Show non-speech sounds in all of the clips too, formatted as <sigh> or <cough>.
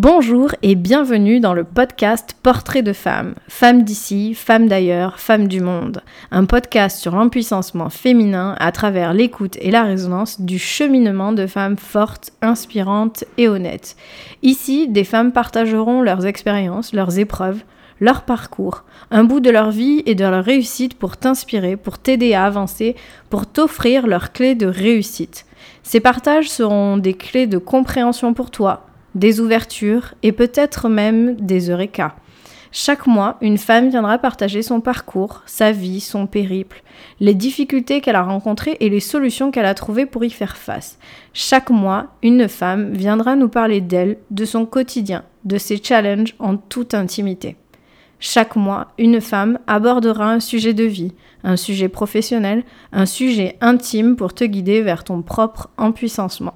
Bonjour et bienvenue dans le podcast Portrait de femmes, femmes d'ici, femmes d'ailleurs, femmes du monde, un podcast sur l'empuissancement féminin à travers l'écoute et la résonance du cheminement de femmes fortes, inspirantes et honnêtes. Ici, des femmes partageront leurs expériences, leurs épreuves, leur parcours, un bout de leur vie et de leur réussite pour t'inspirer, pour t'aider à avancer, pour t'offrir leurs clés de réussite. Ces partages seront des clés de compréhension pour toi, des ouvertures et peut-être même des eureka. Chaque mois, une femme viendra partager son parcours, sa vie, son périple, les difficultés qu'elle a rencontrées et les solutions qu'elle a trouvées pour y faire face. Chaque mois, une femme viendra nous parler d'elle, de son quotidien, de ses challenges en toute intimité. Chaque mois, une femme abordera un sujet de vie, un sujet professionnel, un sujet intime pour te guider vers ton propre empuissancement.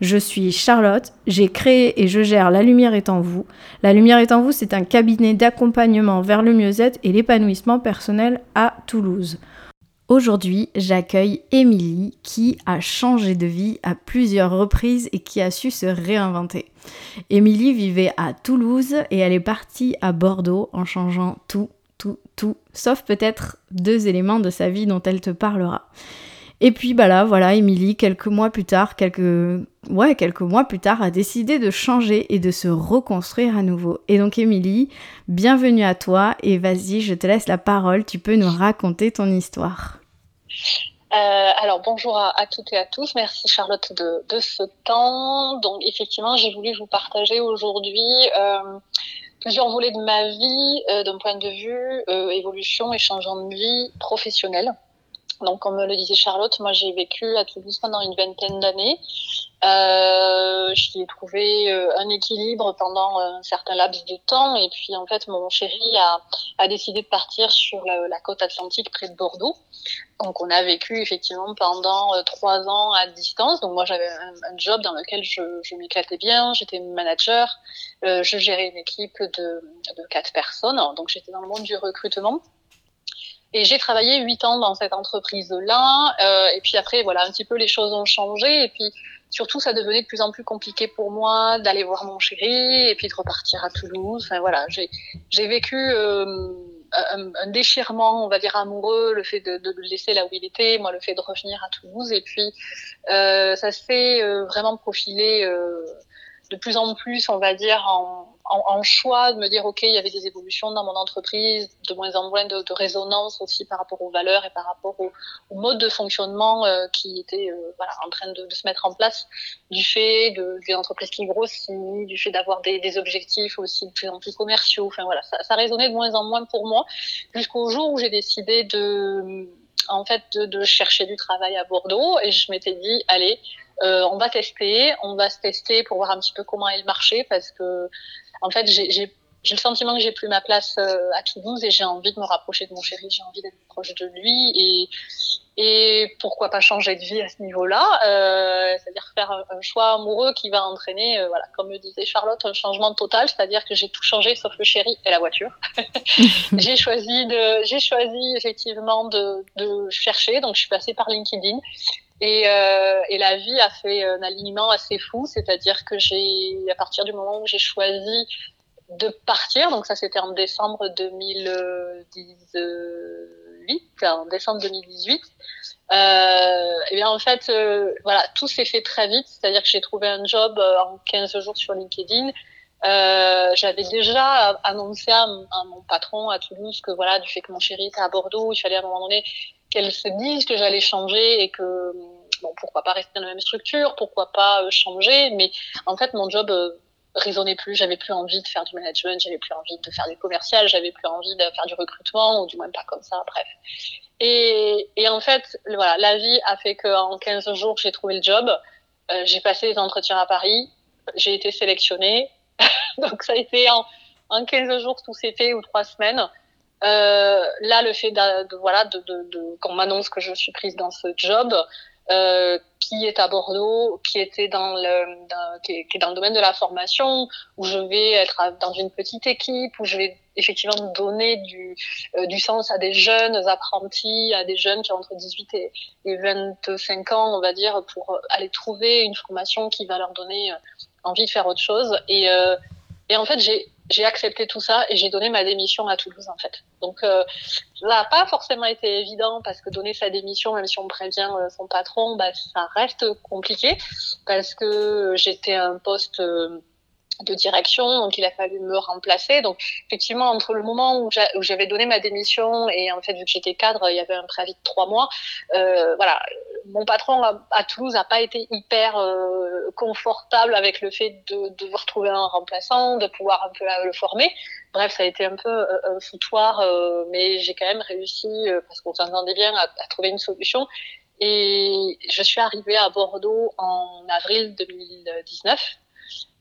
Je suis Charlotte, j'ai créé et je gère La Lumière est en vous. La Lumière est en vous, c'est un cabinet d'accompagnement vers le mieux-être et l'épanouissement personnel à Toulouse. Aujourd'hui, j'accueille Émilie qui a changé de vie à plusieurs reprises et qui a su se réinventer. Émilie vivait à Toulouse et elle est partie à Bordeaux en changeant tout, tout, tout, sauf peut-être deux éléments de sa vie dont elle te parlera. Et puis bah là, voilà, Émilie, quelques mois plus tard, quelques ouais, quelques mois plus tard, a décidé de changer et de se reconstruire à nouveau. Et donc Émilie, bienvenue à toi et vas-y, je te laisse la parole, tu peux nous raconter ton histoire. Euh, alors bonjour à, toutes et à tous, merci Charlotte de, ce temps. Donc effectivement, j'ai voulu vous partager aujourd'hui euh, plusieurs volets de ma vie euh, d'un point de vue évolution et changement de vie professionnelle. Donc, comme le disait Charlotte, moi j'ai vécu à Toulouse pendant une vingtaine d'années. Euh, J'y ai trouvé euh, un équilibre pendant un certain laps de temps. Et puis, en fait, mon chéri a, décidé de partir sur la, côte atlantique près de Bordeaux. Donc, on a vécu effectivement pendant euh, trois ans à distance. Donc, moi, j'avais un, job dans lequel je, m'éclatais bien. J'étais manager. Euh, je gérais une équipe de quatre personnes. Donc, j'étais dans le monde du recrutement. Et j'ai travaillé huit ans dans cette entreprise-là. Euh, et puis après, voilà, un petit peu les choses ont changé. Et puis surtout, ça devenait de plus en plus compliqué pour moi d'aller voir mon chéri et puis de repartir à Toulouse. Enfin voilà, j'ai vécu euh, un, un, déchirement, on va dire amoureux, le fait de, de, le laisser là où il était, moi le fait de revenir à Toulouse. Et puis euh, ça s'est euh, vraiment profilé euh, de plus en plus, on va dire, en, en, choix de me dire, OK, il y avait des évolutions dans mon entreprise, de moins en moins de, résonance aussi par rapport aux valeurs et par rapport au, mode de fonctionnement euh, qui était euh, voilà, en train de, se mettre en place du fait de, des entreprises qui grossissent, du fait d'avoir des, objectifs aussi de plus en plus commerciaux. Enfin voilà, ça, résonnait de moins en moins pour moi jusqu'au jour où j'ai décidé de en fait de, chercher du travail à Bordeaux et je m'étais dit allez euh, on va tester on va se tester pour voir un petit peu comment est le marché parce que en fait, j'ai le sentiment que j'ai plus ma place euh, à Toulouse et j'ai envie de me rapprocher de mon chéri, j'ai envie d'être proche de lui et, et pourquoi pas changer de vie à ce niveau-là, euh, c'est-à-dire faire un, choix amoureux qui va entraîner, euh, voilà, comme le disait Charlotte, un changement total, c'est-à-dire que j'ai tout changé sauf le chéri et la voiture. <laughs> j'ai choisi de, j'ai choisi effectivement de, de chercher, donc je suis passée par LinkedIn et, euh, et, la vie a fait un alignement assez fou, c'est-à-dire que j'ai, à partir du moment où j'ai choisi de partir, donc ça c'était en décembre 2018, en décembre 2018, euh, et bien en fait, euh, voilà, tout s'est fait très vite, c'est-à-dire que j'ai trouvé un job euh, en 15 jours sur LinkedIn. J'avais déjà annoncé à, mon patron à Toulouse que voilà, du fait que mon chéri était à Bordeaux, il fallait à un moment donné qu'elle se dise que j'allais changer et que bon pourquoi pas rester dans la même structure, pourquoi pas changer, mais en fait mon job résonnait plus, j'avais plus envie de faire du management, j'avais plus envie de faire des commerciales, j'avais plus envie de faire du recrutement ou du moins pas comme ça, bref. Et, en fait, voilà, la vie a fait qu'en 15 jours, j'ai trouvé le job, euh, j'ai passé les entretiens à Paris, j'ai été sélectionnée, <laughs> donc ça a été en, en 15 jours tout s'est fait ou trois semaines. Euh, là, le fait de, voilà, de, de, de qu'on m'annonce que je suis prise dans ce job, euh, qui est à Bordeaux, qui était dans le, qui, est, dans le domaine de la formation, où je vais être dans une petite équipe, où je vais effectivement donner du, euh, du sens à des jeunes apprentis, à des jeunes qui ont entre 18 et, et 25 ans, on va dire, pour aller trouver une formation qui va leur donner envie de faire autre chose. Et, et en fait, j'ai accepté tout ça et j'ai donné ma démission à Toulouse en fait. Donc euh, ça n'a pas forcément été évident parce que donner sa démission, même si on prévient euh, son patron, bah, ça reste compliqué parce que j'étais un poste euh, de direction, donc il a fallu me remplacer. Donc effectivement, entre le moment où j'avais donné ma démission et en fait vu que j'étais cadre, il y avait un préavis de trois mois. Euh, voilà, mon patron à, Toulouse n'a pas été hyper euh, confortable avec le fait de, de devoir trouver un remplaçant, de pouvoir un peu le former. Bref, ça a été un peu euh, un foutoir, euh, mais j'ai quand même réussi parce qu'on s'entendait bien à, à trouver une solution. Et je suis arrivée à Bordeaux en avril 2019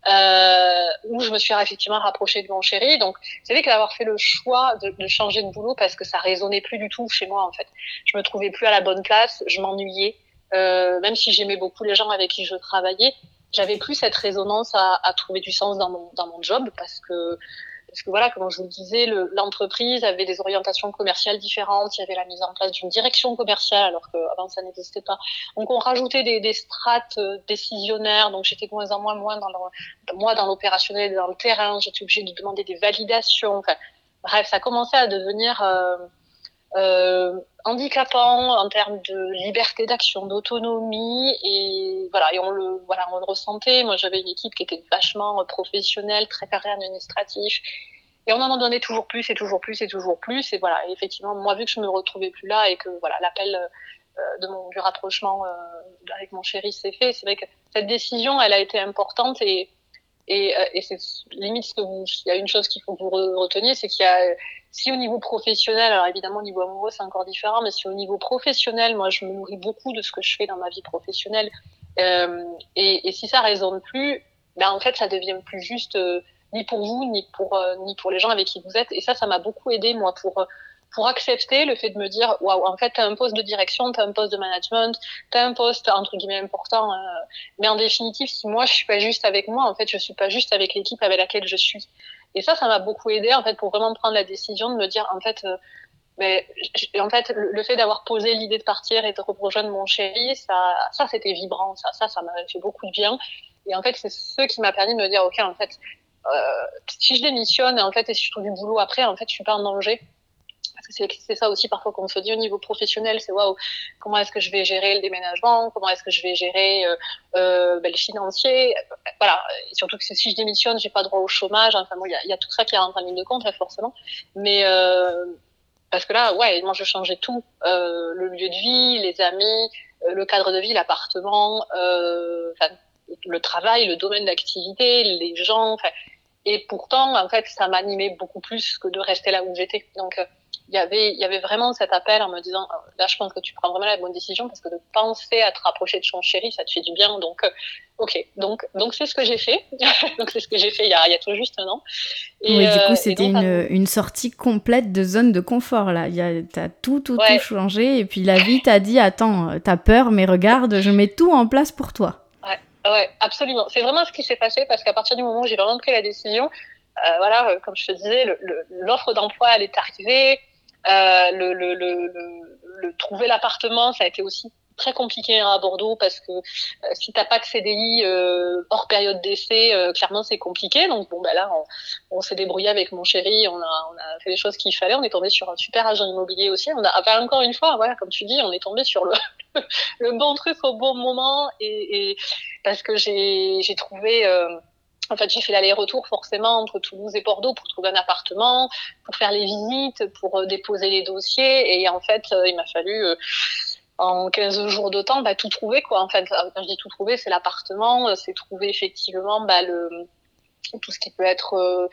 euh, où je me suis effectivement rapprochée de mon chéri. Donc, c'est vrai qu'avoir fait le choix de, de, changer de boulot parce que ça résonnait plus du tout chez moi, en fait. Je me trouvais plus à la bonne place, je m'ennuyais. Euh, même si j'aimais beaucoup les gens avec qui je travaillais, j'avais plus cette résonance à, à, trouver du sens dans mon, dans mon job parce que parce que voilà, comme je vous le disais, l'entreprise avait des orientations commerciales différentes. Il y avait la mise en place d'une direction commerciale, alors qu'avant ça n'existait pas. Donc on rajoutait des, des strates euh, décisionnaires. Donc j'étais de moins en moins, moins dans le, moi dans l'opérationnel, dans le terrain. J'étais obligée de demander des validations. Enfin, bref, ça commençait à devenir euh, handicapant en termes de liberté d'action, d'autonomie et voilà et on le voilà on le ressentait. Moi j'avais une équipe qui était vachement professionnelle, très carré administratif et on en donnait toujours plus et toujours plus et toujours plus et voilà et effectivement moi vu que je me retrouvais plus là et que voilà l'appel euh, de mon du rapprochement euh, avec mon chéri s'est fait, c'est vrai que cette décision elle a été importante et et, euh, et c'est limite ce que vous, il y a une chose qu'il faut que vous reteniez, c'est qu'il y a, si au niveau professionnel, alors évidemment au niveau amoureux c'est encore différent, mais si au niveau professionnel, moi je me nourris beaucoup de ce que je fais dans ma vie professionnelle, euh, et, si ça résonne plus, ben en fait ça devient plus juste euh, ni pour vous ni pour euh, ni pour les gens avec qui vous êtes, et ça ça m'a beaucoup aidé moi pour pour accepter le fait de me dire waouh en fait tu as un poste de direction tu as un poste de management tu as un poste entre guillemets important mais en définitive si moi je suis pas juste avec moi en fait je suis pas juste avec l'équipe avec laquelle je suis et ça ça m'a beaucoup aidé en fait pour vraiment prendre la décision de me dire en fait euh, mais en fait le, fait d'avoir posé l'idée de partir et de rejoindre mon chéri ça ça c'était vibrant ça ça ça m'a fait beaucoup de bien. Et en fait c'est ce qui m'a permis de me dire ok en fait euh, si je démissionne en fait et si je trouve du boulot après en fait je suis pas en danger c'est ça aussi parfois qu'on se dit au niveau professionnel, c'est waouh, comment est-ce que je vais gérer le déménagement, comment est-ce que je vais gérer euh, euh, ben, le financier, voilà. Et surtout que si je démissionne, j'ai pas droit au chômage. Enfin bon, il y a, tout ça qui rentre en ligne de compte, forcément. Mais euh, parce que là, ouais, moi je changeais tout, euh, le lieu de vie, les amis, euh, le cadre de vie, l'appartement, euh, le travail, le domaine d'activité, les gens. Et pourtant, en fait, ça m'animait beaucoup plus que de rester là où j'étais. Donc y avait, il y avait vraiment cet appel en me disant, euh, là, je pense que tu prends vraiment la bonne décision parce que de penser à te rapprocher de ton chéri, ça te fait du bien. Donc, euh, ok. Donc, donc c'est ce que j'ai fait. <laughs> donc, c'est ce que j'ai fait il y, a, il y a tout juste un an. Et, oui, du coup, euh, c'était une, une, sortie complète de zone de confort, là. Tu as tout, tout, tout changé. Et puis, la vie t'a dit, attends, t'as peur, mais regarde, je mets tout en place pour toi. Ouais, ouais absolument. C'est vraiment ce qui s'est passé parce qu'à partir du moment où j'ai vraiment pris la décision, euh, voilà, comme je te disais, l'offre d'emploi, elle est arrivée. Euh, le, le, le, trouver l'appartement, ça a été aussi très compliqué hein, à Bordeaux parce que euh, si t'as pas de CDI euh, hors période d'essai, euh, clairement c'est compliqué. Donc bon bah là on, on s'est débrouillé avec mon chéri, on a, on a fait les choses qu'il fallait. On est tombé sur un super agent immobilier aussi. On a enfin, encore une fois, voilà comme tu dis, on est tombé sur le <laughs> le bon truc au bon moment et, et parce que j'ai j'ai trouvé en fait, j'ai fait l'aller-retour forcément entre Toulouse et Bordeaux pour trouver un appartement, pour faire les visites, pour euh, déposer les dossiers. Et en fait, euh, il m'a fallu euh, en 15 jours de temps bah, tout trouver. Quoi. En fait, quand je dis tout trouver, c'est l'appartement, c'est trouver effectivement bah, le tout ce qui peut être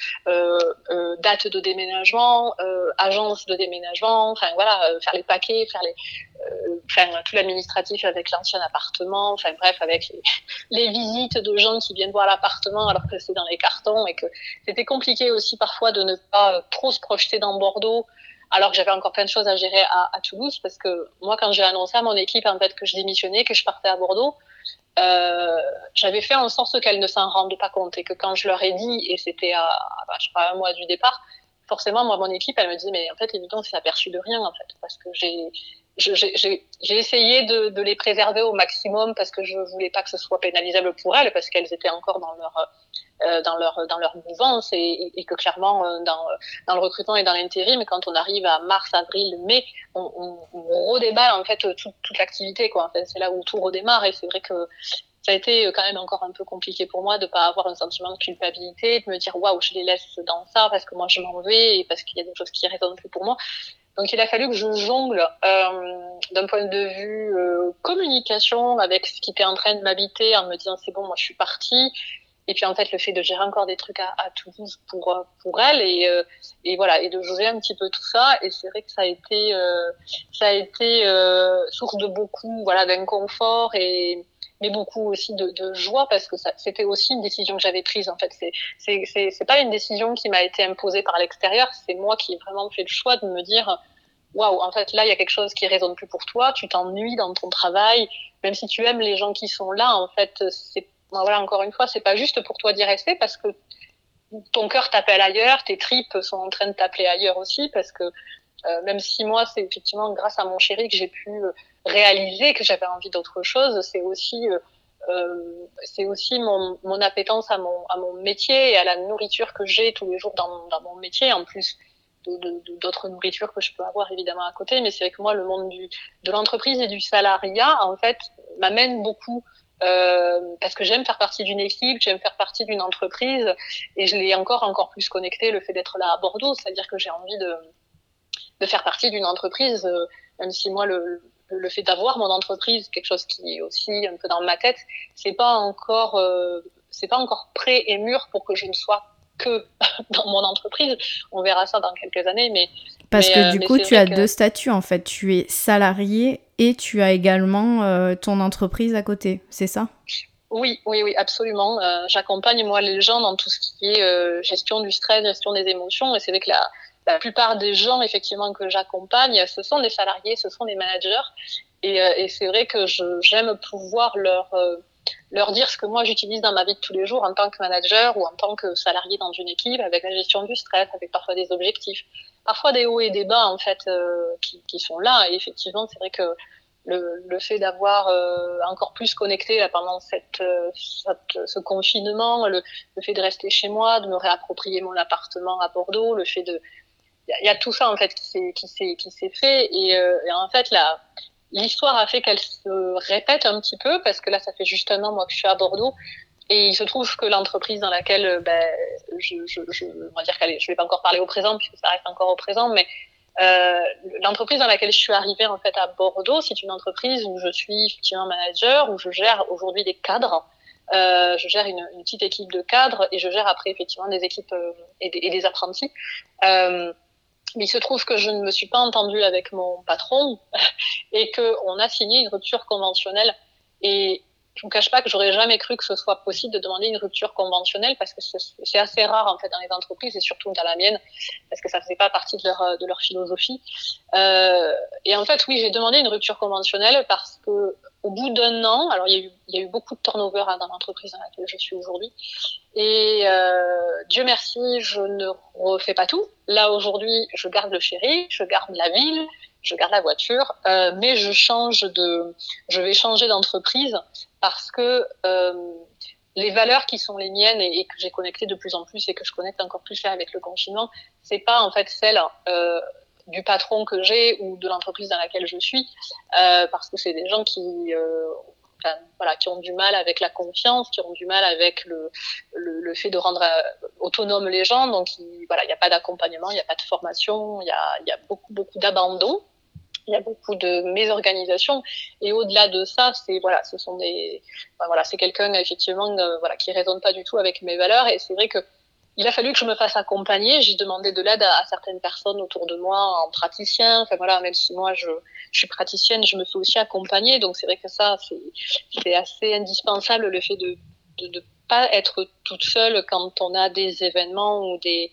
date de déménagement, agence de déménagement, enfin voilà, faire les paquets, faire les, faire tout l'administratif avec l'ancien appartement, enfin bref, avec les, visites de gens qui viennent voir l'appartement alors que c'est dans les cartons et que c'était compliqué aussi parfois de ne pas trop se projeter dans Bordeaux alors que j'avais encore plein de choses à gérer à, Toulouse parce que moi quand j'ai annoncé à mon équipe en fait que je démissionnais, que je partais à Bordeaux, euh, j'avais fait en sorte qu'elles ne s'en rendent pas compte et que quand je leur ai dit, et c'était à, je crois, un mois du départ, forcément, moi, mon équipe, elle me disait, mais en fait, évidemment, c'est aperçu de rien, en fait, parce que j'ai j'ai essayé de, les préserver au maximum parce que je voulais pas que ce soit pénalisable pour elles parce qu'elles étaient encore dans leur euh, dans leur dans leur mouvance et, que clairement euh, dans le recrutement et dans l'intérim quand on arrive à mars avril mai on, redéballe en fait toute, l'activité quoi. Enfin, c'est là où tout redémarre et c'est vrai que ça a été quand même encore un peu compliqué pour moi de pas avoir un sentiment de culpabilité de me dire waouh je les laisse dans ça parce que moi je m'en vais et parce qu'il y a des choses qui résonnent plus pour moi. Donc il a fallu que je jongle euh, d'un point de vue euh, communication avec ce qui était en train de m'habiter en me disant c'est bon moi je suis partie. Et puis en fait le fait de gérer encore des trucs à, Toulouse pour euh, pour elle et euh, et voilà et de jouer un petit peu tout ça. Et c'est vrai que ça a été euh, ça a été source de beaucoup voilà d'inconfort et mais beaucoup aussi de, joie parce que c'était aussi une décision que j'avais prise en fait. C'est c'est pas une décision qui m'a été imposée par l'extérieur c'est moi qui ai vraiment fait le choix de me dire waouh en fait là il y a quelque chose qui résonne plus pour toi tu t'ennuies dans ton travail. Même si tu aimes les gens qui sont là en fait c'est voilà, encore une fois, c'est pas juste pour toi d'y rester parce que ton cœur t'appelle ailleurs, tes tripes sont en train de t'appeler ailleurs aussi parce que euh, même si moi, c'est effectivement grâce à mon chéri que j'ai pu réaliser que j'avais envie d'autre chose, c'est aussi euh, euh, c'est aussi mon, mon appétence à mon, à mon métier et à la nourriture que j'ai tous les jours dans, dans mon métier, en plus d'autres nourritures que je peux avoir évidemment à côté. Mais c'est que moi, le monde du, de l'entreprise et du salariat, en fait, m'amène beaucoup euh, parce que j'aime faire partie d'une équipe, j'aime faire partie d'une entreprise, et je l'ai encore encore plus connecté le fait d'être là à Bordeaux, c'est-à-dire que j'ai envie de de faire partie d'une entreprise, euh, même si moi le le fait d'avoir mon entreprise, quelque chose qui est aussi un peu dans ma tête, c'est pas encore euh, c'est pas encore prêt et mûr pour que je ne sois que <laughs> dans mon entreprise. On verra ça dans quelques années, mais parce que du coup, tu as deux statuts en fait. Tu es salarié et tu as également euh, ton entreprise à côté, c'est ça? Oui, oui, oui, absolument. Euh, J'accompagne moi les gens dans tout ce qui est euh, gestion du stress, gestion des émotions, et c'est vrai que la, la plupart des gens effectivement que j'accompagne, ce sont des salariés, ce sont des managers, et, euh, c'est vrai que j'aime pouvoir leur euh, leur dire ce que moi j'utilise dans ma vie de tous les jours en tant que manager ou en tant que salarié dans une équipe, avec la gestion du stress, avec parfois des objectifs, parfois des hauts et des bas en fait euh, qui, sont là. Et effectivement, c'est vrai que le, fait d'avoir encore plus connecté là, pendant cette, ce confinement, le, fait de rester chez moi, de me réapproprier mon appartement à Bordeaux, le fait de il y, y, a tout ça en fait qui s'est fait et, euh, et en fait la l'histoire a fait qu'elle se répète un petit peu parce que là, ça fait juste un an moi que je suis à Bordeaux et il se trouve que l'entreprise dans laquelle ben, je, je, je, on va dire qu'elle je vais pas encore parler au présent puisque ça reste encore au présent, mais euh, l'entreprise dans laquelle je suis arrivée en fait à Bordeaux, c'est une entreprise où je suis effectivement manager, où je gère aujourd'hui des cadres. Euh, je gère une, une, petite équipe de cadres et je gère après effectivement des équipes euh, et, des, et, des, apprentis. Euh, il se trouve que je ne me suis pas entendue avec mon patron <laughs> et qu'on a signé une rupture conventionnelle. Et je ne vous cache pas que j'aurais jamais cru que ce soit possible de demander une rupture conventionnelle parce que c'est assez rare en fait dans les entreprises et surtout dans la mienne parce que ça faisait pas partie de leur leur philosophie. Euh, et en fait, oui, j'ai demandé une rupture conventionnelle parce que au bout d'un an, alors il y, a eu, il y a eu beaucoup de turnover hein, dans l'entreprise dans laquelle je suis aujourd'hui, et euh, Dieu merci, je ne refais pas tout. Là aujourd'hui, je garde le chéri, je garde la ville, je garde la voiture, euh, mais je change de, je vais changer d'entreprise parce que euh, les valeurs qui sont les miennes et, que j'ai connectées de plus en plus et que je connecte encore plus là avec le confinement, c'est pas en fait celle euh, du patron que j'ai ou de l'entreprise dans laquelle je suis, parce que c'est des gens qui, voilà, qui ont du mal avec la confiance, qui ont du mal avec le, le, fait de rendre euh, autonome les gens. Donc, il, voilà, il n'y a pas d'accompagnement, il n'y a pas de formation, il y a, y a beaucoup, beaucoup d'abandon. Il y a beaucoup de mésorganisation et au-delà de ça, c'est voilà, ce sont des, voilà, c'est quelqu'un effectivement, euh, voilà, qui résonne pas du tout avec mes valeurs et c'est vrai que il a fallu que je me fasse accompagner. J'ai demandé de l'aide à, certaines personnes autour de moi, en praticien. Enfin voilà, même si moi je, suis praticienne, je me fais aussi accompagner. Donc c'est vrai que ça, c'est assez indispensable le fait de pas être toute seule quand on a des événements ou des,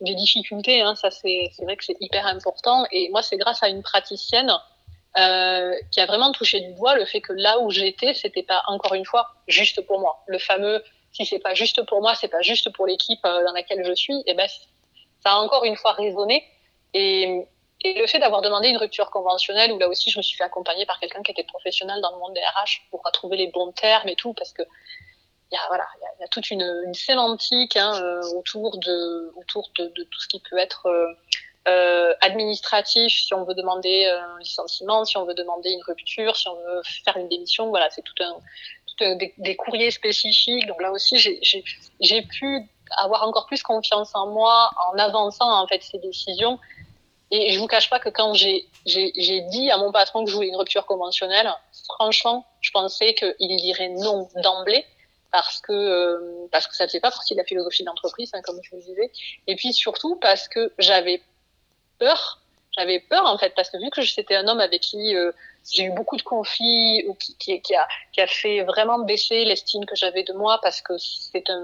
des difficultés. Hein. Ça c'est vrai que c'est hyper important. Et moi c'est grâce à une praticienne euh, qui a vraiment touché du doigt le fait que là où j'étais, c'était pas encore une fois juste pour moi. Le fameux si c'est pas juste pour moi, c'est pas juste pour l'équipe euh, dans laquelle je suis, et ben ça a encore une fois résonné. Et, et le fait d'avoir demandé une rupture conventionnelle, où là aussi je me suis fait accompagner par quelqu'un qui était professionnel dans le monde des RH pour trouver les bons termes et tout, parce que il y a, voilà, il y a, toute une, une sémantique hein, euh, autour, de, autour de, tout ce qui peut être euh, euh, administratif, si on veut demander un licenciement, si on veut demander une rupture, si on veut faire une démission. Voilà, c'est tout un, tout un des, courriers spécifiques. Donc là aussi, j'ai pu avoir encore plus confiance en moi en avançant en fait ces décisions et je vous cache pas que quand j'ai dit à mon patron que je voulais une rupture conventionnelle, franchement, je pensais qu'il dirait non d'emblée parce que euh, parce que ça faisait pas partie de la philosophie d'entreprise, hein, comme je vous le disais. Et puis surtout parce que j'avais peur j'avais peur en fait parce que vu que c'était un homme avec qui euh, j'ai eu beaucoup de conflits ou qui, qui, a, qui a fait vraiment baisser l'estime que j'avais de moi parce que c'est un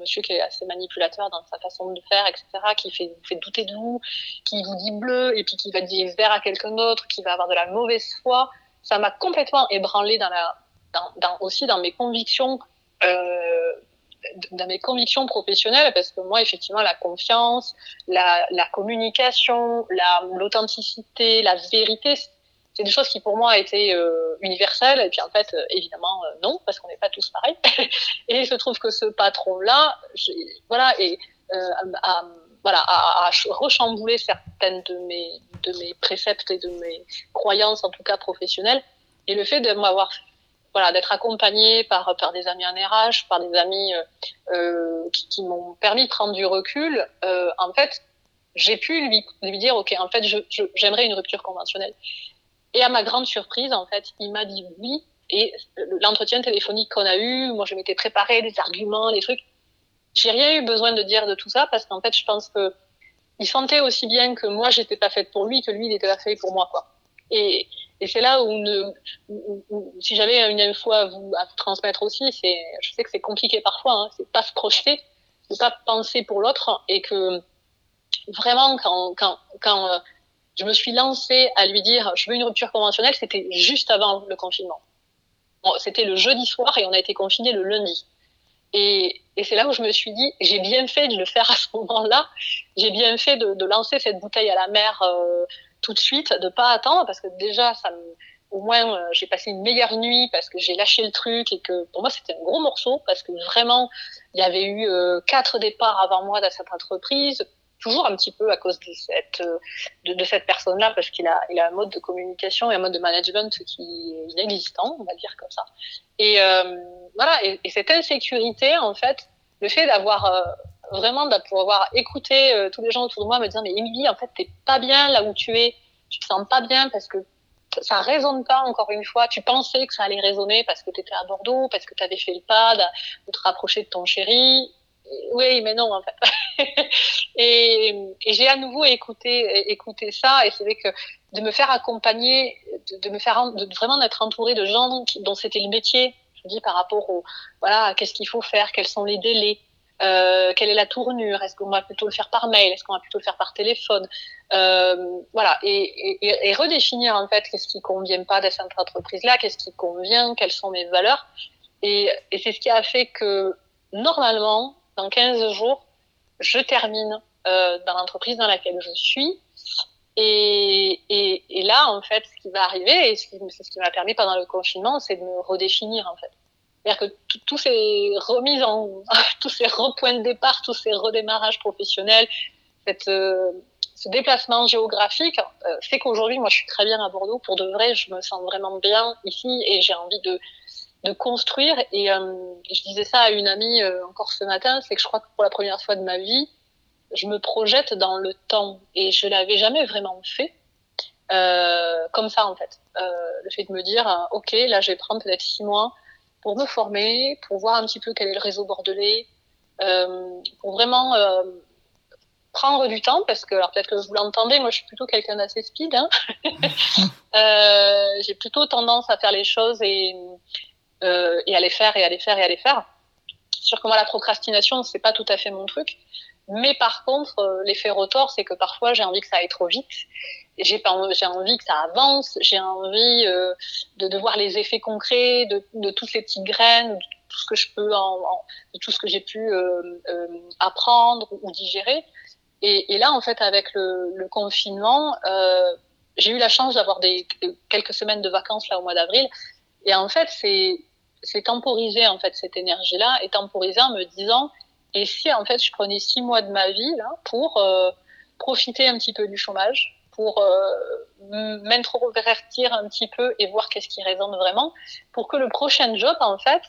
monsieur qui est assez manipulateur dans sa façon de faire, etc., qui fait, fait douter de vous, qui vous dit bleu et puis qui va dire vert à quelqu'un d'autre, qui va avoir de la mauvaise foi. Ça m'a complètement ébranlé dans la, dans, aussi dans mes convictions dans mes convictions professionnelles, parce que moi, effectivement, la confiance, la, la communication, l'authenticité, la, vérité, c'est des choses qui pour moi étaient euh, universelles. Et puis en fait, euh, évidemment, euh, non, parce qu'on n'est pas tous pareils. <laughs> et il se trouve que ce patron-là, voilà, et euh, a, voilà, a, a, rechamboulé certaines de mes, de mes préceptes et de mes croyances, en tout cas professionnelles. Et le fait de m'avoir voilà, d'être accompagnée par, par des amis en RH, par des amis euh, euh, qui, m'ont permis de prendre du recul, euh, en fait, j'ai pu lui, dire, OK, en fait, j'aimerais une rupture conventionnelle. Et à ma grande surprise, en fait, il m'a dit oui. Et l'entretien téléphonique qu'on a eu, moi, je m'étais préparé des arguments, des trucs. J'ai rien eu besoin de dire de tout ça parce qu'en fait, je pense que il sentait aussi bien que moi, j'étais pas faite pour lui que lui, il était pas fait pour moi, quoi. Et, et c'est là où, si j'avais une info vous, à vous transmettre aussi, c'est, je sais que c'est compliqué parfois, hein, c'est pas se projeter, ne pas penser pour l'autre, et que vraiment quand, quand, quand euh, je me suis lancée à lui dire je veux une rupture conventionnelle, c'était juste avant le confinement. C'était le jeudi soir et on a été confinés le lundi. Et, et c'est là où je me suis dit, j'ai bien fait de le faire à ce moment-là. J'ai bien fait de, de, lancer cette bouteille à la mer euh, tout de suite, de pas attendre, parce que déjà, ça me, au moins, euh, j'ai passé une meilleure nuit parce que j'ai lâché le truc et que pour moi, c'était un gros morceau parce que vraiment, il y avait eu euh, quatre départs avant moi dans cette entreprise, toujours un petit peu à cause de cette, euh, de, de, cette personne-là parce qu'il a, il a un mode de communication et un mode de management qui est inexistant, on va dire comme ça. Et euh, voilà, et, et, cette insécurité, en fait, le fait d'avoir euh, vraiment de pouvoir écouter euh, tous les gens autour de moi me dire mais Émilie en fait t'es pas bien là où tu es. Tu te sens pas bien parce que ça résonne pas encore une fois. Tu pensais que ça allait résonner parce que tu étais à Bordeaux parce que tu avais fait le pas de, te rapprocher de ton chéri. Oui mais non en fait. <laughs> Et, j'ai à nouveau écouté écouté ça et c'est vrai que de me faire accompagner de, me faire vraiment d'être entouré de gens dont c'était le métier je dis par rapport au voilà qu'est-ce qu'il faut faire quels sont les délais euh, quelle est la tournure? Est-ce qu'on va plutôt le faire par mail? Est-ce qu'on va plutôt le faire par téléphone? Euh, Voilà, et, redéfinir en fait qu'est-ce qui convient pas de cette entreprise-là, qu'est-ce qui convient, quelles sont mes valeurs? Et, c'est ce qui a fait que normalement, dans 15 jours, je termine euh, dans l'entreprise dans laquelle je suis. Et, et, là, en fait, ce qui va arriver, et c'est ce qui m'a permis pendant le confinement, c'est de me redéfinir, en fait. C'est-à-dire que tous ces remises en, <laughs> tous ces repoints de départ, tous ces redémarrages professionnels, cette, euh, ce déplacement géographique euh, fait qu'aujourd'hui, moi, je suis très bien à Bordeaux. Pour de vrai, je me sens vraiment bien ici et j'ai envie de, de construire. Et euh, je disais ça à une amie euh, encore ce matin, c'est que je crois que pour la première fois de ma vie, je me projette dans le temps et je l'avais jamais vraiment fait. Comme ça en fait, le fait de me dire, ok, là, je vais prendre peut-être six mois pour me former, pour voir un petit peu quel est le réseau bordelais, euh, pour vraiment euh, prendre du temps, parce que, alors peut-être que vous l'entendez, moi je suis plutôt quelqu'un d'assez speed. Hein <laughs> euh, J'ai plutôt tendance à faire les choses et, et à les faire et à les faire et à les faire. C'est sûr que moi la procrastination, c'est pas tout à fait mon truc. Mais par contre, l'effet retour, c'est que parfois j'ai envie que ça aille trop vite. J'ai envie que ça avance. J'ai envie euh, de, de, voir les effets concrets de, de, toutes les petites graines, de tout ce que je peux, tout ce que j'ai pu euh, euh, apprendre ou digérer. Et, là, en fait, avec le, confinement, j'ai eu la chance d'avoir des quelques semaines de vacances là au mois d'avril. Et en fait, c'est c'est temporisé en fait cette énergie-là et temporisé en me disant et si en fait je prenais six mois de ma vie là pour profiter un petit peu du chômage, pour euh, m'introvertir un petit peu et voir qu'est-ce qui résonne vraiment, pour que le prochain job en fait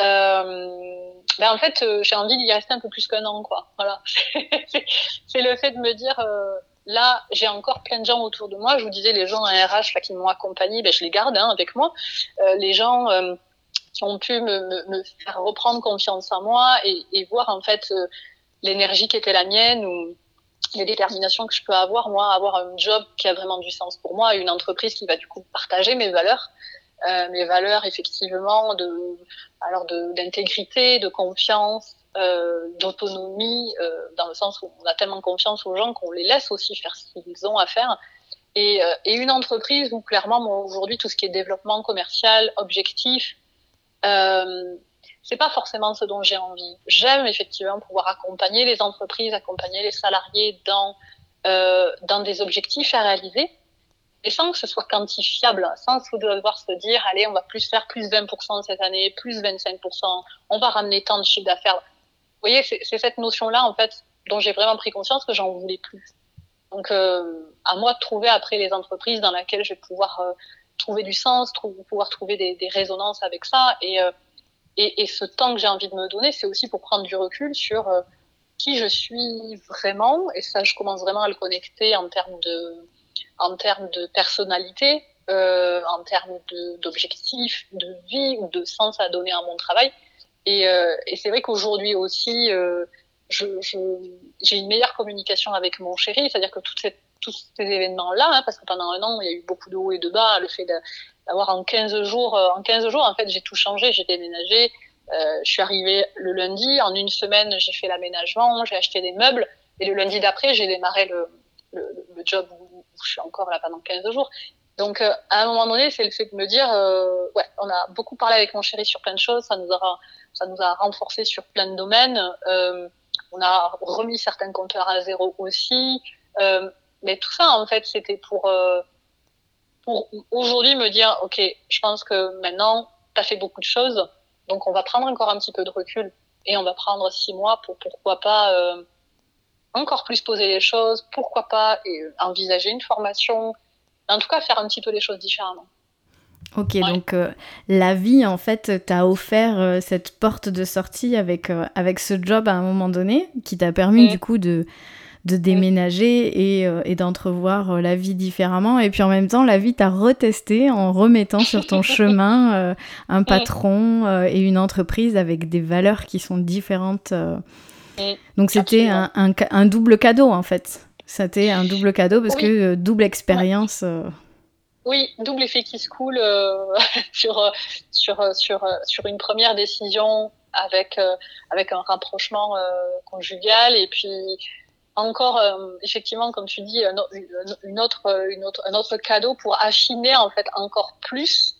euh, ben en fait, euh, j'ai envie d'y rester un peu plus qu'un an, quoi. Voilà. <laughs> c'est le fait de me dire, là, j'ai encore plein de gens autour de moi. Je vous disais, les gens à RH qui m'ont accompagné, ben, je les garde hein, avec moi. Les gens qui ont pu me, faire reprendre confiance en moi et, voir en fait l'énergie qui était la mienne les déterminations que je peux avoir, moi, avoir un job qui a vraiment du sens pour moi, une entreprise qui va du coup partager mes valeurs. Euh, mes valeurs effectivement de alors d'intégrité, de, confiance, euh, d'autonomie, euh, dans le sens où on a tellement confiance aux gens qu'on les laisse aussi faire ce qu'ils ont à faire. Et, euh, et une entreprise où clairement, aujourd'hui, tout ce qui est développement commercial, objectif, euh, c'est pas forcément ce dont j'ai envie. J'aime effectivement pouvoir accompagner les entreprises, accompagner les salariés dans euh, dans des objectifs à réaliser, et sans que ce soit quantifiable, sans devoir se dire, allez, on va plus faire plus 20% cette année, plus 25%, on va ramener tant de chiffre d'affaires. Vous voyez, c'est cette notion-là, en fait, dont j'ai vraiment pris conscience que j'en voulais plus. Donc, euh, à moi de trouver après les entreprises dans lesquelles je vais pouvoir euh, trouver du sens, pouvoir trouver des, des, résonances avec ça. Et, et, ce temps que j'ai envie de me donner, c'est aussi pour prendre du recul sur euh, qui je suis vraiment. Et ça, je commence vraiment à le connecter en termes de en termes de personnalité, euh, en termes d'objectifs, de, de, vie ou de sens à donner à mon travail. Et, euh, c'est vrai qu'aujourd'hui aussi, j'ai une meilleure communication avec mon chéri, c'est-à-dire que toute tous ces événements-là, hein, parce que pendant un an, il y a eu beaucoup de hauts et de bas, le fait en 15 jours, euh, en 15 jours, en fait, j'ai tout changé, j'ai déménagé, euh, je suis arrivée le lundi, en une semaine, j'ai fait l'aménagement, j'ai acheté des meubles, et le lundi d'après, j'ai démarré le, le, job je suis encore là pendant 15 jours. Donc, euh, à un moment donné, c'est le fait de me dire, ouais, on a beaucoup parlé avec mon chéri sur plein de choses, ça nous a, ça nous a renforcé sur plein de domaines. On a remis certains compteurs à zéro aussi. Mais tout ça, en fait, c'était pour, pour aujourd'hui me dire, ok, je pense que maintenant, tu as fait beaucoup de choses, donc on va prendre encore un petit peu de recul et on va prendre six mois pour pourquoi pas euh, encore plus poser les choses, pourquoi pas et euh, envisager une formation, en tout cas faire un petit peu les choses différemment. Ok, ouais. donc euh, la vie, en fait, t'a offert euh, cette porte de sortie avec, euh, avec ce job à un moment donné, qui t'a permis mmh. du coup de, de déménager et, et d'entrevoir la vie différemment. Et puis en même temps, la vie t'a retesté en remettant sur ton <laughs> chemin un patron et une entreprise avec des valeurs qui sont différentes donc c'était un, un, un, double cadeau en fait. C'était un double cadeau parce oui. que euh, double expérience. Euh... Oui, double effet qui se coule euh, <laughs> sur, euh, sur, euh, sur, sur une première décision avec, avec un rapprochement conjugal et puis encore effectivement comme tu dis une autre, une autre, un autre cadeau pour affiner en fait encore plus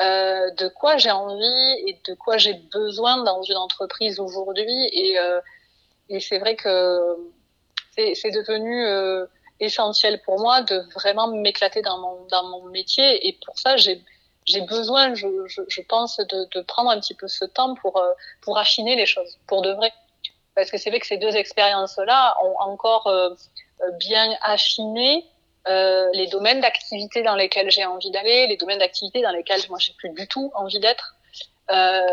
euh, de quoi j'ai envie et de quoi j'ai besoin dans une entreprise aujourd'hui et, euh, et c'est vrai que c'est devenu euh, essentiel pour moi de vraiment m'éclater dans mon, dans mon métier. Et pour ça, j'ai j'ai besoin, je, je, je pense, de, de, prendre un petit peu ce temps pour, euh, pour affiner les choses, pour de vrai. Parce que c'est vrai que ces deux expériences-là ont encore euh, bien affiné euh, les domaines d'activité dans lesquels j'ai envie d'aller, les domaines d'activité dans lesquels moi j'ai plus du tout envie d'être. Euh,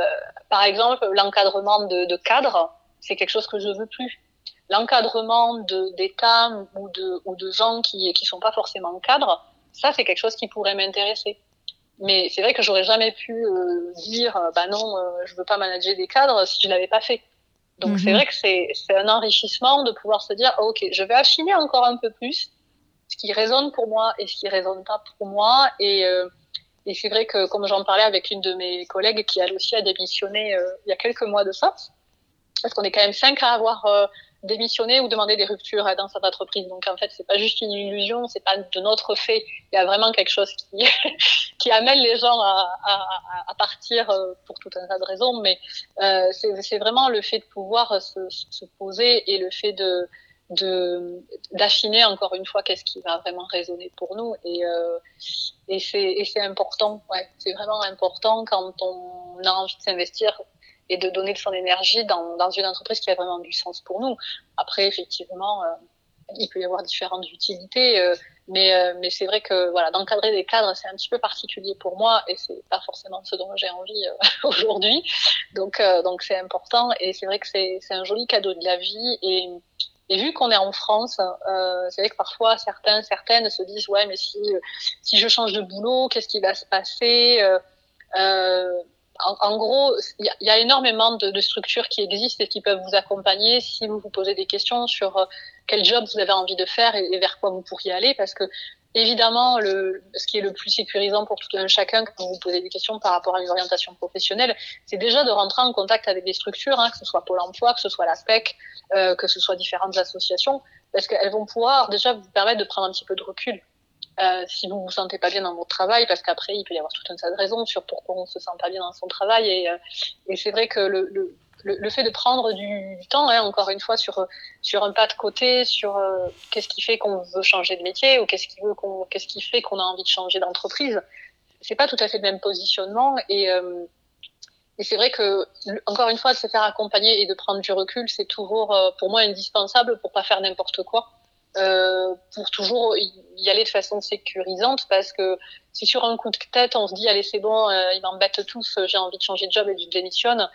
par exemple, l'encadrement de, de cadres, c'est quelque chose que je veux plus. L'encadrement d'État ou de, ou de gens qui qui sont pas forcément cadres, ça c'est quelque chose qui pourrait m'intéresser. Mais c'est vrai que j'aurais jamais pu euh, dire bah non, euh, je veux pas manager des cadres si je l'avais pas fait. Donc c'est vrai que c'est un enrichissement de pouvoir se dire ok, je vais affiner encore un peu plus ce qui résonne pour moi et ce qui résonne pas pour moi. Et euh, et c'est vrai que comme j'en parlais avec une de mes collègues qui elle aussi a démissionné euh, il y a quelques mois de ça, parce qu'on est quand même cinq à avoir démissionné ou demandé des ruptures dans cette entreprise. Donc en fait, c'est pas juste une illusion, c'est pas de notre fait. Il y a vraiment quelque chose qui <laughs> qui amène les gens à, à, à partir euh, pour tout un tas de raisons. Mais euh, c'est vraiment le fait de pouvoir se, se poser et le fait de d'affiner encore une fois qu'est-ce qui va vraiment résonner pour nous et euh, et c'est important ouais c'est vraiment important quand on a envie de s'investir et de donner de son énergie dans dans une entreprise qui a vraiment du sens pour nous. Après effectivement euh, il peut y avoir différentes utilités euh, mais euh, mais c'est vrai que voilà d'encadrer des cadres c'est un petit peu particulier pour moi et c'est pas forcément ce dont j'ai envie <laughs> aujourd'hui. Donc donc c'est important et c'est vrai que c'est un joli cadeau de la vie et vu qu'on est en France, c'est vrai que parfois certains, certaines se disent ouais, mais si si je change de boulot, qu'est-ce qui va se passer en, gros, il y, a énormément de, structures qui existent et qui peuvent vous accompagner si vous vous posez des questions sur euh, quel job vous avez envie de faire et, vers quoi vous pourriez aller, parce que Évidemment, ce qui est le plus sécurisant pour tout un chacun quand vous posez des questions par rapport à une orientation professionnelle, c'est déjà de rentrer en contact avec des structures, hein, que ce soit Pôle emploi, que ce soit la SPEC, euh, que ce soit différentes associations, parce qu'elles vont pouvoir déjà vous permettre de prendre un petit peu de recul. Euh, si vous vous sentez pas bien dans votre travail, parce qu'après il peut y avoir tout un tas de raisons sur pourquoi on se sent pas bien dans son travail, et, euh, c'est vrai que le, fait de prendre du, temps, hein, encore une fois, sur, un pas de côté, sur euh, qu'est-ce qui fait qu'on veut changer de métier ou qu'est-ce qui, fait qu'on a envie de changer d'entreprise, c'est pas tout à fait le même positionnement. Et, et c'est vrai que, encore une fois, de se faire accompagner et de prendre du recul, c'est toujours, pour moi, indispensable pour pas faire n'importe quoi. Euh, pour toujours y aller de façon sécurisante parce que si sur un coup de tête on se dit allez c'est bon euh, ils m'embêtent tous j'ai envie de changer de job et je démissionne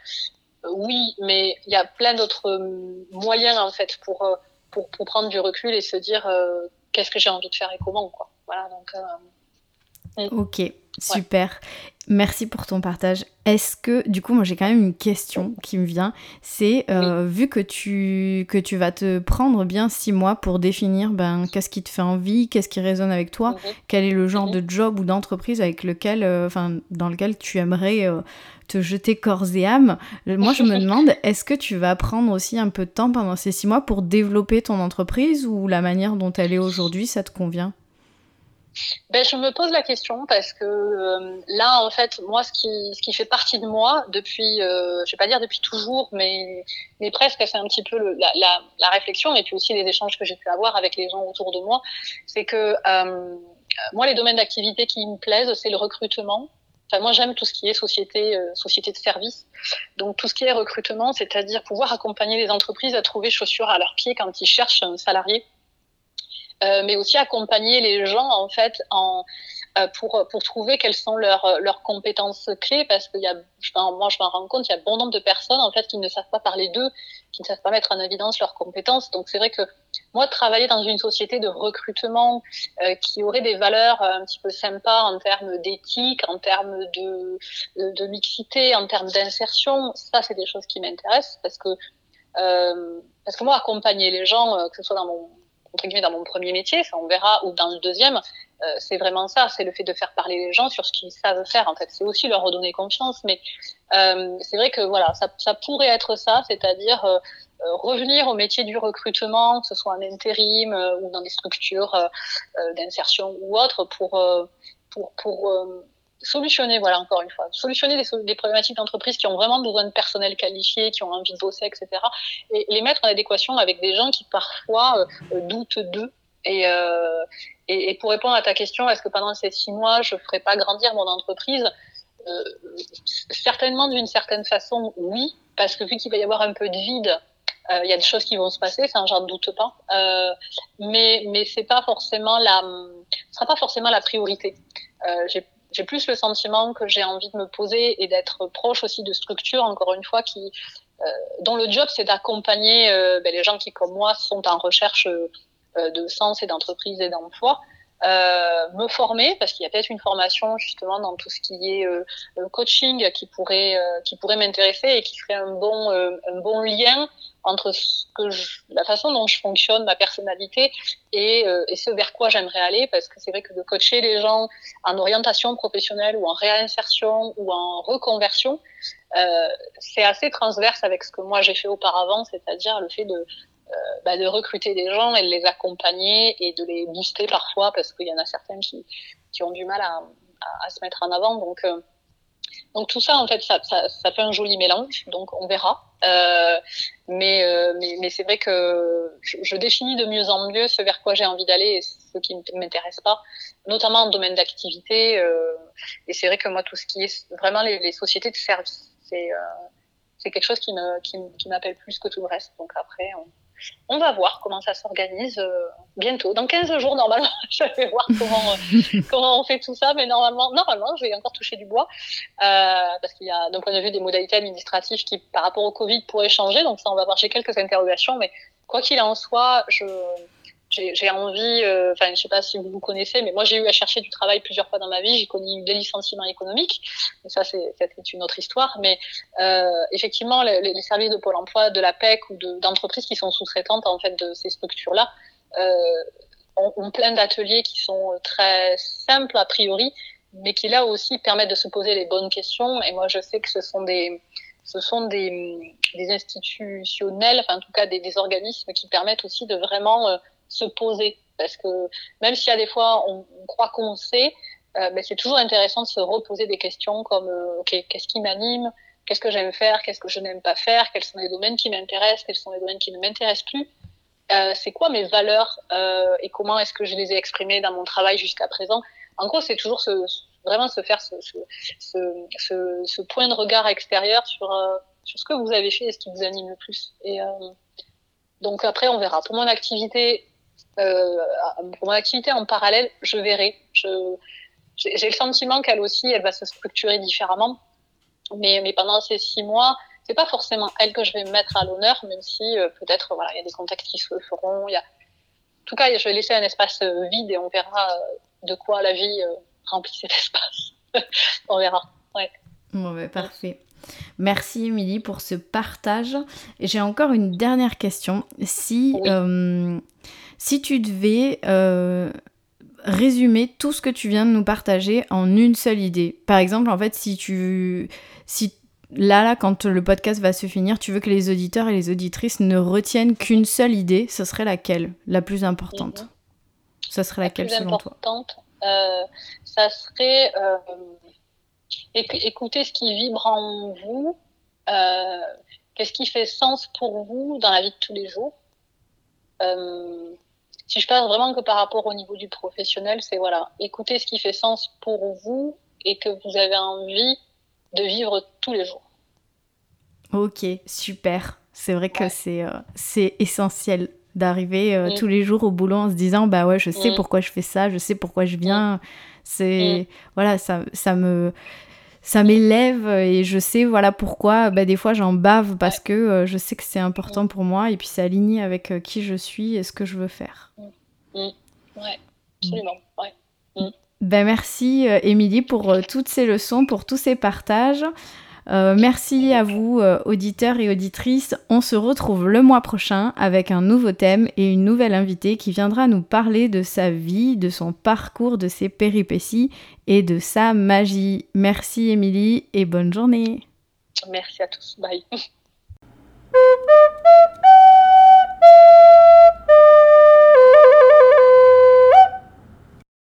oui, mais il y a plein d'autres euh, moyens en fait pour, euh, pour, pour prendre du recul et se dire euh, qu'est-ce que j'ai envie de faire et comment quoi. Voilà donc. Euh... Ok, super. Ouais. Merci pour ton partage. Est-ce que, du coup, moi j'ai quand même une question qui me vient. C'est, euh, oui. vu que tu, que tu vas te prendre bien six mois pour définir ben, qu'est-ce qui te fait envie, qu'est-ce qui résonne avec toi, mm -hmm. quel est le genre mm -hmm. de job ou d'entreprise avec lequel, euh, dans lequel tu aimerais euh, te jeter corps et âme. Moi, je me <laughs> demande, est-ce que tu vas prendre aussi un peu de temps pendant ces six mois pour développer ton entreprise ou la manière dont elle est aujourd'hui, ça te convient? Ben, je me pose la question parce que euh, là, en fait, moi, ce qui, ce qui fait partie de moi depuis, euh, je vais pas dire depuis toujours, mais, mais presque, c'est un petit peu la, la, réflexion et puis aussi les échanges que j'ai pu avoir avec les gens autour de moi, c'est que euh, moi, les domaines d'activité qui me plaisent, c'est le recrutement. Moi, j'aime tout ce qui est société, euh, société de service. Donc, tout ce qui est recrutement, c'est-à-dire pouvoir accompagner les entreprises à trouver chaussures à leurs pieds quand ils cherchent un salarié euh, mais aussi accompagner les gens en fait en euh, pour pour trouver quelles sont leurs leurs compétences clés parce qu'il y a moi je m'en rends compte il y a bon nombre de personnes en fait qui ne savent pas parler d'eux qui ne savent pas mettre en évidence leurs compétences. Donc c'est vrai que moi travailler dans une société de recrutement euh, qui aurait des valeurs un petit peu sympas en termes d'éthique en termes de de mixité en termes d'insertion ça c'est des choses qui m'intéressent parce que euh, parce que moi accompagner les gens que ce soit dans mon entre guillemets dans mon premier métier, ça on verra, ou dans le deuxième, euh, c'est vraiment ça, c'est le fait de faire parler les gens sur ce qu'ils savent faire. En fait, c'est aussi leur redonner confiance, mais euh, c'est vrai que voilà, ça, pourrait être ça, c'est-à-dire euh, revenir au métier du recrutement, que ce soit en intérim ou dans des structures d'insertion ou autres, pour pour pour solutionner, voilà, encore une fois, solutionner des, problématiques d'entreprise qui ont vraiment besoin de personnel qualifié, qui ont envie de bosser, etc. Et les mettre en adéquation avec des gens qui parfois euh, doutent d'eux. Et, euh, et, et, pour répondre à ta question, est-ce que pendant ces six mois, je ne ferai pas grandir mon entreprise? Euh, Certainement d'une certaine façon, oui, parce que vu qu'il va y avoir un peu de vide, il euh, y a des choses qui vont se passer, ça j'en doute pas. Euh, mais mais c'est pas forcément la, ce sera pas forcément la priorité. Euh, j'ai plus le sentiment que j'ai envie de me poser et d'être proche aussi de structures, encore une fois, qui, euh, dont le job c'est d'accompagner euh, ben, les gens qui, comme moi, sont en recherche euh, de sens et d'entreprise et d'emploi. Euh, me former parce qu'il y a peut-être une formation justement dans tout ce qui est euh, coaching qui pourrait euh, qui pourrait m'intéresser et qui serait un bon un bon lien entre la façon dont je fonctionne, ma personnalité et, et ce vers quoi j'aimerais aller. Parce que c'est vrai que de coacher les gens en orientation professionnelle ou en réinsertion ou en reconversion c'est assez transverse avec ce que moi j'ai fait auparavant, c'est-à-dire le fait de euh, bah, de recruter des gens et de les accompagner et de les booster parfois parce qu'il y en a certaines qui, qui ont du mal à, à, se mettre en avant. Donc, euh, donc tout ça, en fait, ça, ça, ça, fait un joli mélange. Donc on verra. Euh, mais, euh, mais, mais c'est vrai que je, définis de mieux en mieux ce vers quoi j'ai envie d'aller et ce qui ne m'intéresse pas, notamment en domaine d'activité. Euh, et c'est vrai que moi, tout ce qui est vraiment les, les sociétés de services, c'est euh, c'est quelque chose qui me qui, qui m'appelle plus que tout le reste. Donc après, on, on va voir comment ça s'organise euh, bientôt. Dans 15 jours, normalement, <laughs> je vais voir comment, <laughs> comment on fait tout ça. Mais normalement, normalement, je vais encore toucher du bois. Euh, parce qu'il y a, d'un point de vue des modalités administratives qui, par rapport au Covid, pourraient changer. Donc ça, on va voir. J'ai quelques interrogations. Mais quoi qu'il en soit, je, j'ai envie, euh, enfin, je sais pas si vous vous connaissez, mais moi, j'ai eu à chercher du travail plusieurs fois dans ma vie. J'ai connu des licenciements économiques. Mais ça, c'est une autre histoire. Mais euh, effectivement, les, services de Pôle emploi, de la PEC ou d'entreprises qui sont sous-traitantes en fait de ces structures-là euh, ont, plein d'ateliers qui sont très simples a priori, mais qui là aussi permettent de se poser les bonnes questions. Et moi, je sais que ce sont des ce sont des, institutionnels, enfin en tout cas des, organismes qui permettent aussi de vraiment euh, se poser. Parce que même s'il y a des fois, on, croit qu'on sait, euh, ben c'est toujours intéressant de se reposer des questions comme, euh, qu'est-ce qui m'anime? Qu'est-ce que j'aime faire? Qu'est-ce que je n'aime pas faire? Quels sont les domaines qui m'intéressent? Quels sont les domaines qui ne m'intéressent plus? Euh, C'est quoi mes valeurs euh, et comment est-ce que je les ai exprimées dans mon travail jusqu'à présent? En gros, c'est toujours vraiment se faire ce, point de regard extérieur sur, sur ce que vous avez fait et ce qui vous anime le plus. Et donc après, on verra. Pour mon activité, pour mon activité en parallèle, je verrai. J'ai le sentiment qu'elle aussi, elle va se structurer différemment. Mais, mais pendant ces six mois, c'est pas forcément elle que je vais mettre à l'honneur, même si euh, peut-être voilà, il y a des contacts qui se feront. Il y a... En tout cas, je vais laisser un espace euh, vide et on verra euh, de quoi la vie euh, remplit cet <laughs> espace. on verra. Ouais. Bon, bah, parfait. Merci Émilie pour ce partage. J'ai encore une dernière question. Si, Oui. Si tu devais euh, résumer tout ce que tu viens de nous partager en une seule idée, par exemple, en fait, si tu. Si là, là, quand le podcast va se finir, tu veux que les auditeurs et les auditrices ne retiennent qu'une seule idée, ce serait laquelle La plus importante? Mhm. Ce serait La laquelle plus selon toi? importante, euh, ça serait euh, éc- écouter ce qui vibre en vous, euh, qu'est-ce qui fait sens pour vous dans la vie de tous les jours. Si je parle vraiment que par rapport au niveau du professionnel, c'est voilà, écouter ce qui fait sens pour vous et que vous avez envie de vivre tous les jours. Ok, super. C'est vrai que Ouais. c'est euh, c'est essentiel d'arriver euh, Mm. tous les jours au boulot en se disant bah ouais, je sais Mm. pourquoi je fais ça, je sais pourquoi je viens. C'est voilà, ça ça me ça m'élève et je sais voilà pourquoi bah, des fois j'en bave parce que euh, je sais que c'est important pour moi et puis c'est aligné avec euh, qui je suis et ce que je veux faire. Ouais, absolument. Ouais. Ben merci euh, Émilie pour toutes ces leçons, pour tous ces partages. Euh, merci à vous, euh, auditeurs et auditrices. On se retrouve le mois prochain avec un nouveau thème et une nouvelle invitée qui viendra nous parler de sa vie, de son parcours, de ses péripéties et de sa magie. Merci Émilie et bonne journée. Merci à tous. Bye. <laughs>